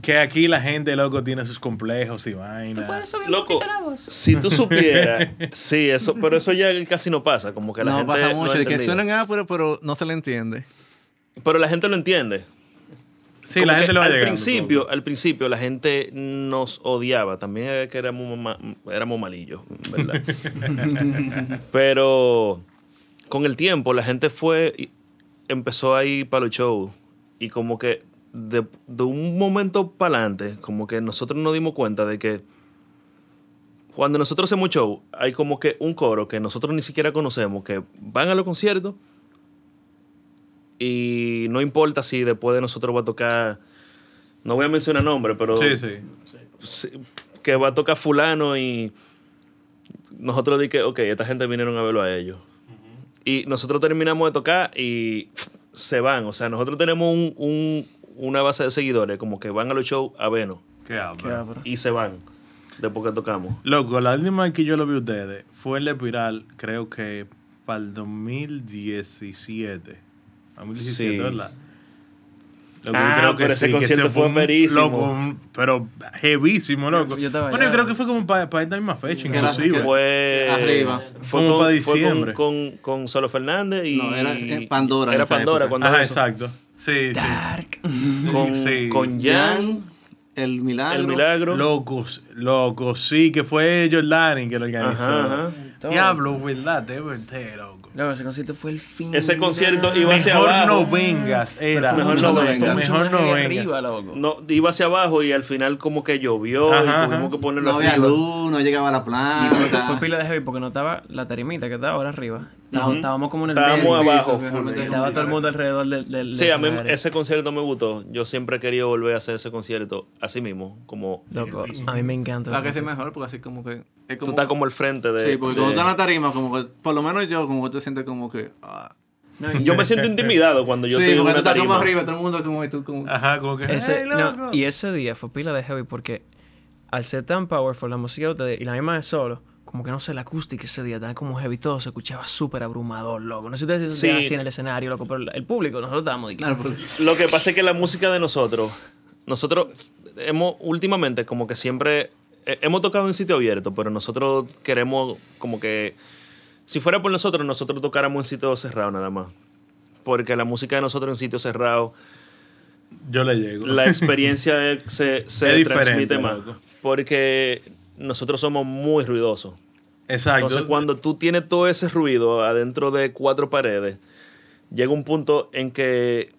que aquí la gente, loco, tiene sus complejos y vainas. Loco, si tú supieras... sí, eso, pero eso ya casi no pasa. Como que la no gente pasa mucho, de que suenan áperos, pero no se le entiende. Pero la gente lo entiende. Sí, Como la gente lo va al llegando principio, poco. al principio la gente nos odiaba. También era que éramos, ma- éramos malillos, ¿verdad? Pero con el tiempo la gente fue y empezó a ir para los shows y como que de, de un momento para adelante, como que nosotros nos dimos cuenta de que cuando nosotros hacemos show, hay como que un coro que nosotros ni siquiera conocemos, que van a los conciertos y no importa si después de nosotros va a tocar, no voy a mencionar nombre, pero Sí, sí. sí, que va a tocar fulano y nosotros di que, ok, esta gente vinieron a verlo a ellos. Y nosotros terminamos de tocar y pff, se van. O sea, nosotros tenemos un- un- una base de seguidores como que van a los shows a vernos ¿Qué ápero. y se van después que tocamos. Loco, la última vez que yo lo vi a ustedes fue en la espiral, creo que para el 2017. 2017, Sí. ¿verdad? Ah, pero ese que concierto fue un- verísimo. Loco, un- pero heavísimo, loco. yo bueno, yo creo que fue como para, esta misma fecha, Que era- inclusive. que- Fue Arriba. Fue Como con, para fue con- diciembre. con, con Solo Fernández y No, era en Pandora Era Pandora época. cuando Ajá, eso. exacto. Sí, sí. Dark. Con, Sí. con Jan, Jan, el milagro. El Milagro. Locos, locos, sí, que fue Jordani que lo organizó. Ajá, ajá. Diablo, verdad, de verdad, loco. Ese concierto fue el fin. Ese concierto iba hacia Mejor abajo. no vengas, era. Mejor no vengas. mucho Mejor no vengas. arriba, loco. No, iba hacia abajo y al final como que llovió Ajá, y tuvimos ajá. que ponerlo No había luz, no llegaba a la Y fue, planta. fue pila de heavy porque no estaba la tarimita que estaba ahora arriba. Estábamos como en el Estábamos medio. abajo, piso, full. estaba todo el mundo alrededor del. del Sí, del a mí escenario. ese concierto me gustó. Yo siempre he querido volver a hacer ese concierto así mismo, como Loco, a mí me encanta. La ese que es concierto. mejor porque así como que... Es tú estás como al frente de... sí, porque de- cuando estás en la tarima, como que, por lo menos yo, como que te sientes como que... ah. No, Yo me siento intimidado cuando yo sí, estoy en porque una tú estás como tarima. arriba, todo el mundo como... Y tú como Ajá, como que. Y ese día fue pila de heavy porque al ser tan powerful la música de ustedes y la misma de solo, como que no sé, la acústica ese día estaba como heavy, todo se escuchaba súper abrumador, loco. No sé si ustedes Sí. así en el escenario, loco, pero el público, nosotros estábamos Claro, porque- Lo que pasa es que la música de nosotros, nosotros hemos últimamente como que siempre eh, hemos tocado en sitio abierto, pero nosotros queremos como que si fuera por nosotros, nosotros tocáramos en sitio cerrado nada más. Porque la música de nosotros en sitio cerrado, Yo le llego. la experiencia se, se Es transmite más. loco. Porque nosotros somos muy ruidosos. Exacto. Entonces, cuando tú tienes todo ese ruido adentro de cuatro paredes, llega un punto en que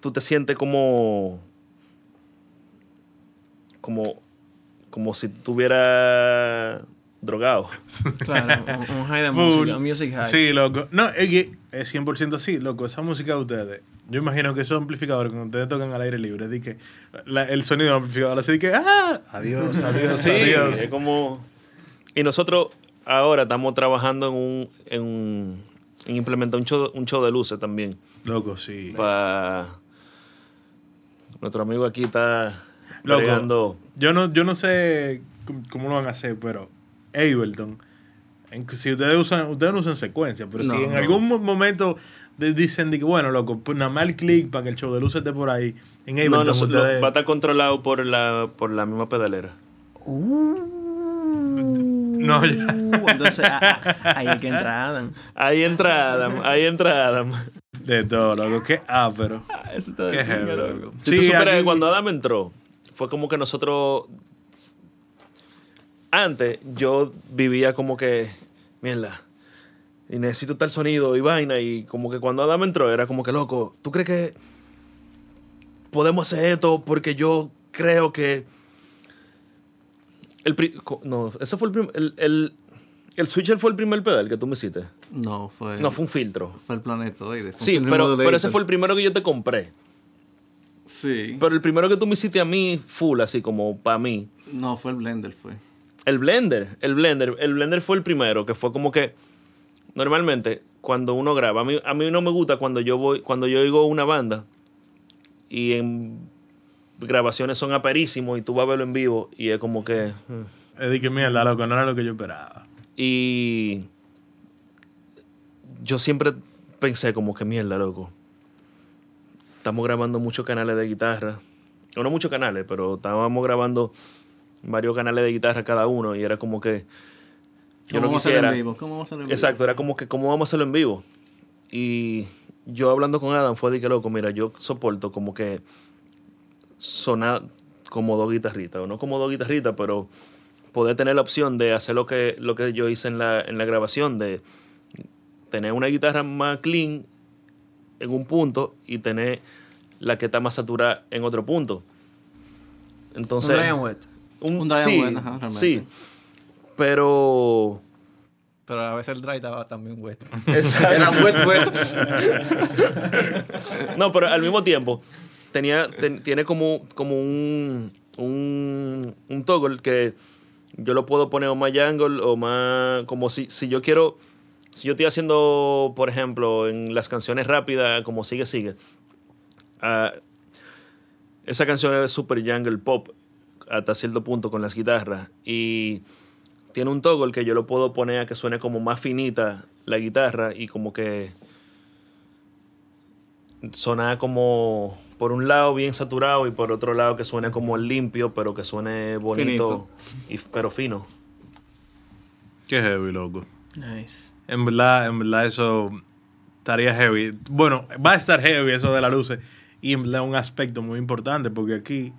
tú te sientes como. como. como si tuviera drogado. Claro, un, un high de música, un music high. Sí, loco. No, es que es 100% así, loco. Esa música de ustedes. Yo imagino que esos amplificadores, cuando ustedes tocan al aire libre, di que la- el sonido del amplificador así que, ¡ah! Adiós, adiós, Sí, adiós. es como. Y nosotros ahora estamos trabajando en un. en, un- en implementar un show, un show de luces también. Loco, sí. Para. Nuestro amigo aquí está. Loco. bregando- Yo no, yo no sé cómo, lo van a hacer, pero Ableton, si ustedes usan, ustedes no usan secuencia, pero No, si en no. algún mo- momento dicen de que, bueno, loco, pues nada más el clic para que el show de luces esté por ahí, en Ableton No, no, ustedes... va a estar controlado por la, por la misma pedalera. No, ya. Uh, entonces a- a- ahí hay que entrar Adam. Ahí entra Adam, ahí entra Adam. De todo, loco. Qué ápero. Eso está de Qué heavy, loco. Si tú supieras aquí- que cuando Adam entró, fue como que nosotros antes yo vivía como que, mierda, y necesito tal sonido y vaina, y como que cuando Adam entró era como que, loco, ¿tú crees que podemos hacer esto porque yo creo que... El no, ese fue el, prim- el, el, el switcher fue el primer pedal que tú me hiciste. No, fue, No, fue un filtro. fue el planetoide. fue Sí, pero, pero ese fue el primero que yo te compré. Sí. Pero el primero que tú me hiciste a mí, full, así como para mí. No, fue el Blender, fue. El Blender, el Blender, el Blender fue el primero, que fue como que normalmente cuando uno graba, a mí, a mí no me gusta cuando yo voy, cuando yo oigo una banda y en grabaciones son aperísimos y tú vas a verlo en vivo y es como que... mm. Es de que mierda, loco, no era lo que yo esperaba. Y yo siempre pensé como que mierda, loco. Estamos grabando muchos canales de guitarra. O no muchos canales, pero estábamos grabando varios canales de guitarra cada uno y era como que yo ¿Cómo no vamos a hacerlo en vivo? ¿Cómo vamos a hacerlo en vivo? Exacto, era como que cómo vamos a hacerlo en vivo. Y yo hablando con Adam fue de que loco, mira, yo soporto como que sonar como dos guitarritas, o no como dos guitarritas, pero poder tener la opción de hacer lo que, lo que yo hice en la, en la grabación, de tener una guitarra más clean en un punto y tener la que está más saturada en otro punto. Entonces, un Ryan Wet. un, Un Diane sí, Wet, ajá, realmente. sí, pero Pero a veces el dry estaba también wet. Era wet, wet. No, pero al mismo tiempo tenía, ten- tiene como, como un, un, un toggle que yo lo puedo poner o más jungle o más... Como si, si yo quiero... Si yo estoy haciendo, por ejemplo, en las canciones rápidas, como Sigue, Sigue. ah, esa canción es super jungle pop hasta cierto punto con las guitarras. Y tiene un toggle que yo lo puedo poner a que suene como más finita la guitarra y como que suena como por un lado bien saturado y por otro lado que suene como limpio, pero que suene bonito, y, pero fino. Qué heavy, loco. Nice. En verdad, en verdad eso estaría heavy. Bueno, va a estar heavy eso de las luces. Y en verdad un aspecto muy importante porque aquí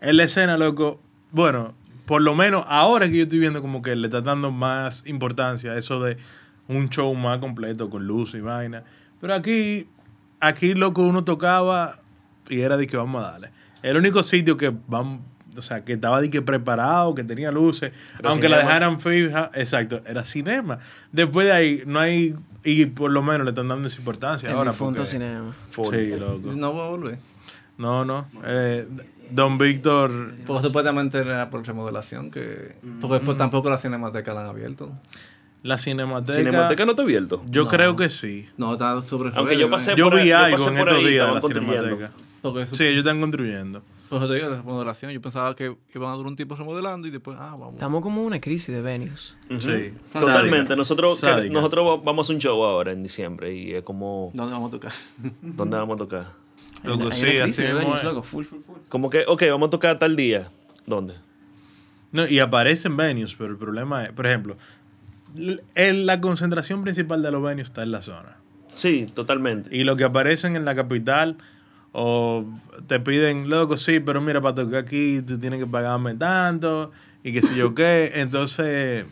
en la escena, loco, bueno, por lo menos ahora que yo estoy viendo como que le está dando más importancia a eso de un show más completo con luz y vaina. Pero aquí, aquí, loco, uno tocaba y era de que vamos a darle. El único sitio que vamos, o sea, que estaba de que preparado, que tenía luces, aunque la cinema. dejaran fija, exacto, era cinema. Después de ahí no hay, y por lo menos le están dando esa importancia El ahora. porque- cinema. Sí, loco. No voy a volver. No, no. Eh, Don Víctor, Porque supuestamente era por remodelación, que... Porque después tampoco la cinemateca la han abierto. la cinemateca. Cinemateca no está abierto. Yo No. creo que sí. No, está sobre Aunque yo pasé Yo por vi yo algo en estos días de la cinemateca. Porque eso, Sí, ellos están construyendo. Por eso te digo, de remodelación. Yo pensaba que iban a durar un tiempo remodelando y después, ah, vamos. Estamos como en una crisis de venues. Sí. Totalmente. Sádica. Nosotros, Sádica. nosotros vamos a un show ahora en diciembre y es como, ¿Dónde vamos a tocar? ¿dónde vamos a tocar? Loco, sí, así de venues, es. loco. Full, full, full. Como que, ok, vamos a tocar tal día. ¿Dónde? No, y aparecen venues, pero el problema es, por ejemplo, el- la concentración principal de los venues está en la zona. Sí, totalmente. Y lo que aparecen en la capital, o te piden, loco, sí, pero mira, para tocar aquí tú tienes que pagarme tanto, y qué sé yo qué. Entonces,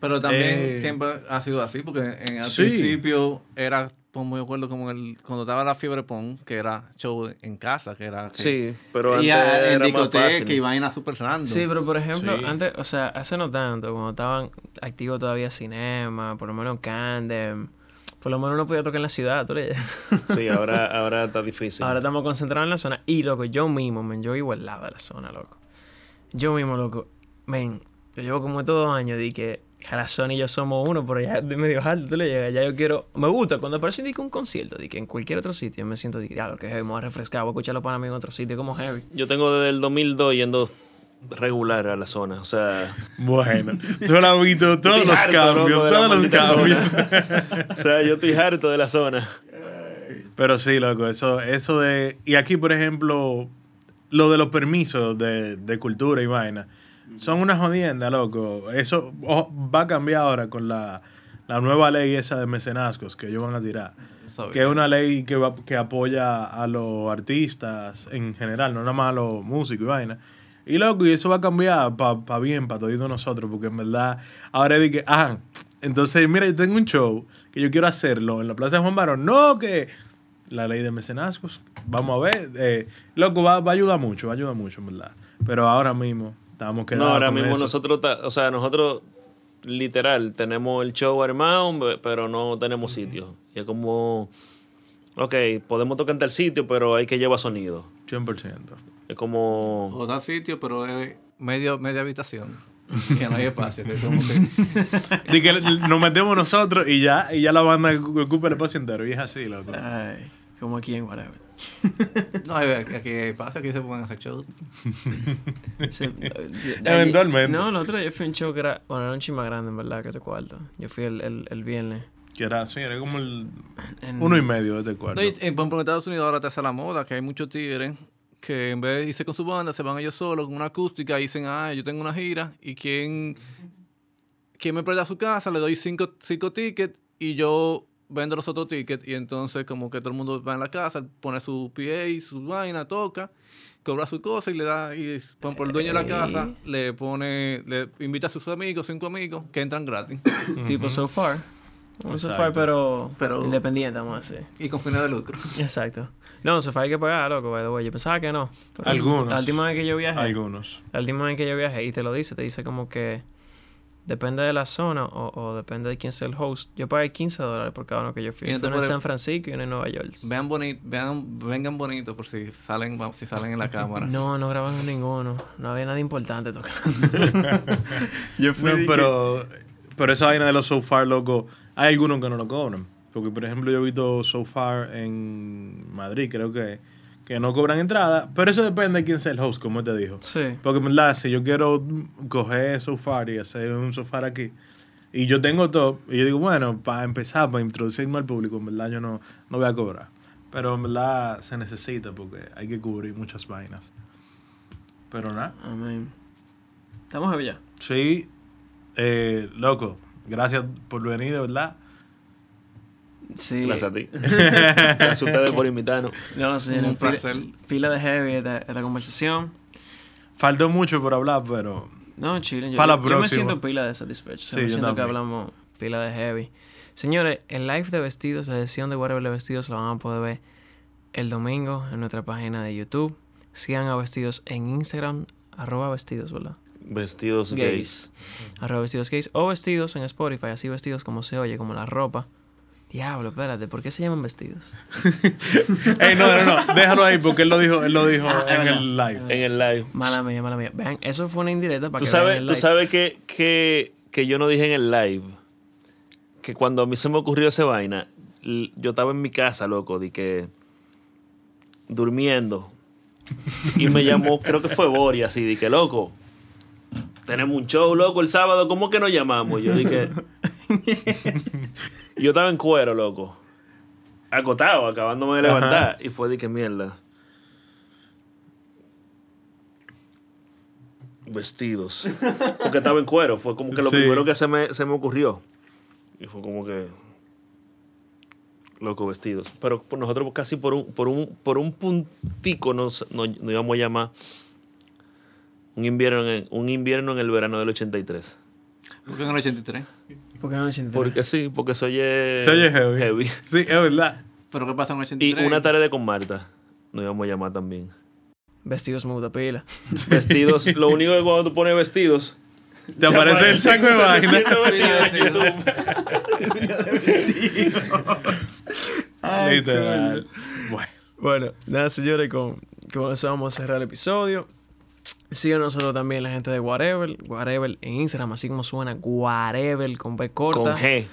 Pero también Eh, siempre ha sido así, porque en el Sí. principio era, pues me acuerdo como el, cuando estaba la fiebre pong, que era show en casa, que era... que- Sí, pero y antes a- en era discoteca fácil. y vaina super random. Sí, pero por ejemplo, Sí. antes, o sea, hace no tanto, cuando estaban activos todavía cinema, por lo menos Candem, por lo menos uno podía tocar en la ciudad, tú le- Sí, ahora, ahora está difícil. Ahora estamos concentrados en la zona. Y, loco, yo mismo, men, yo vivo al lado de la zona, loco. Yo mismo, loco, men, yo llevo como estos dos años de que la zona y yo somos uno, pero ya de medio alto, tú le llegas, ya yo quiero... Me gusta cuando aparece que un concierto, de que en cualquier otro sitio me siento de que, lo que heavy, me voy a refrescar, voy a escucharlo para mí en otro sitio, como heavy. Yo tengo desde el 2002 yendo regular a la zona. O sea, bueno, tú lo has visto todos los harto, cambios, loco, todos los cambios. o sea, yo estoy harto de la zona. Pero sí, loco, eso, eso de... Y aquí, por ejemplo, lo de los permisos de, de cultura y vaina, son una jodienda, loco. Eso va a cambiar ahora con la, la nueva ley esa de mecenazgos que ellos van a tirar. Sabía. Que es una ley que, va- que apoya a los artistas en general, no nada más a los músicos y vaina, Y loco, y eso va a cambiar para bien, para todos nosotros, porque en verdad, ahora que, ah, entonces, mira, yo tengo un show que yo quiero hacerlo en la Plaza de Juan Barón. No, que la ley de mecenazgos, vamos a ver, eh, loco, va, va a ayudar mucho, va a ayudar mucho, en verdad. Pero ahora mismo estamos No, quedando ahora con mismo eso. nosotros, o sea, nosotros literal tenemos el show armado, pero no tenemos sitio. Y es como, ok, podemos tocar en tal sitio, pero hay que llevar sonido. 100%. Es como, O tal sitio, pero es medio, media habitación. Que no hay espacio. Que es como que, De que nos metemos nosotros y ya, y ya la banda ocupa el espacio entero. Y es así, loco. Ay, como aquí en whatever. no, aquí hay espacio, aquí se pueden hacer shows. Sí, eh, sí, Eventualmente. No, el otro día yo fui a un show que era, bueno, era un chima grande en verdad que este cuarto. Yo fui el, el, el viernes. Que era así, era como el en- uno y medio de este cuarto. No, y, en, por Estados Unidos ahora te hace la moda, que hay muchos tigres que en vez de irse con su banda, se van ellos solos con una acústica y dicen, ah, yo tengo una gira y quien, quien me presta su casa, le doy cinco, cinco tickets y yo vendo los otros tickets y entonces como que todo el mundo va en la casa, pone su PA, su vaina, toca, cobra su cosa y le da, y por el dueño de la casa le pone, le invita a sus amigos, cinco amigos, que entran gratis. Tipo So Far. Un Exacto. Far, pero, Pero- independiente, vamos a decir. y con fines de lucro. Exacto. No, So Far hay que pagar, loco, by the way. Yo pensaba que no. Algunos. La última vez que yo viajé. Algunos. La última vez que yo viajé y te lo dice, te dice como que depende de la zona o, o depende de quién sea el host. Yo pagué 15 dólares por cada uno que yo fui. Y Uno en San Francisco y uno en Nueva York. Vean bonito, vean, vengan bonitos por si salen, si salen en la cámara. No, no grabaron ninguno. No había nada importante tocando. yo No, pero, pero esa vaina de los so far, loco, hay algunos que no lo cobran. Porque, por ejemplo, yo he visto so far en Madrid, creo que, que no cobran entrada. Pero eso depende de quién sea el host, como te dijo. Sí. Porque, en verdad, si yo quiero coger so far y hacer un sofá aquí, y yo tengo todo, y yo digo, bueno, para empezar, para introducirme al público, en verdad yo no, no voy a cobrar. Pero en verdad se necesita porque hay que cubrir muchas vainas. Pero nada. Amén. Estamos allá. Sí, eh, loco, gracias por venir, de verdad. Sí. gracias a ti. gracias a ustedes por invitarnos. No, sí, Un no, placer. pila de heavy esta, esta conversación. Faltó mucho por hablar, pero No, chile. Yo, Pa' la yo- yo me siento pila de satisfecho. O sea, Sí, me yo siento que hablamos pila de heavy. Señores, el live de vestidos, la sesión de Whatever vestidos, la van a poder ver el domingo en nuestra página de YouTube. Sigan a vestidos en Instagram, arroba vestidos, ¿verdad? Vestidos gays. Arroba vestidos gays o vestidos en Spotify, así vestidos como se oye, como la ropa. Diablo, espérate, ¿por qué se llaman vestidos? Ey, no, no, no, déjalo ahí porque él lo dijo, él lo dijo Ah, en verdad. el live. En el live. Mala mía, mala mía. Vean, eso fue una indirecta para Tú que vean sabes, el tú live. sabes que, que, que yo no dije en el live que cuando a mí se me ocurrió esa vaina, yo estaba en mi casa, loco, de que durmiendo. Y me llamó, creo que fue Boria, así, de que loco, tenemos un show, loco, el sábado, ¿cómo que nos llamamos? Yo dije, yo estaba en cuero, loco, acotado, acabándome de levantar, y fue de que mierda. Vestidos. Porque estaba en cuero, fue como que lo Sí. primero que se me, se me ocurrió. Y fue como que. Loco, vestidos. Pero nosotros casi por un, por un, por un puntico nos, nos, nos íbamos a llamar un invierno, en, un invierno en el verano del 83. ¿Por qué en el 83? ¿Por qué no 83? Porque sí, porque se oye, Se oye heavy. Sí, es verdad. ¿Pero qué pasa en el Y 83? una tarde con Marta nos íbamos a llamar también. Vestidos muda pila. Vestidos, lo único que cuando tú pones vestidos, Te aparece el saco de vaina. 727 en YouTube. Literal. Bueno. Bueno, nada, señores, con, con eso vamos a cerrar el episodio. Síganos nosotros también la gente de Whatever, Whatever en Instagram, así como suena, Whatever con B corta Con G.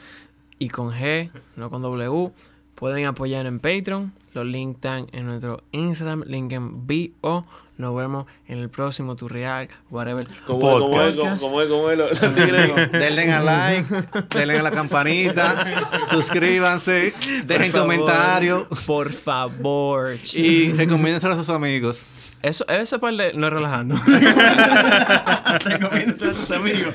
y con G, no con W. Pueden apoyar en Patreon. Los links están en nuestro Instagram, link en bio. Nos vemos en el próximo Turreal, Whatever. ¿Cómo es, cómo es, Podcast. cómo es, cómo es? Los tigres- Denle a like, denle a la campanita, suscríbanse, dejen Por favor, comentarios Por favor. y recomiéndenselo a sus amigos. Eso, esa parte no es relajando. Recomiéndenselo a sus amigos.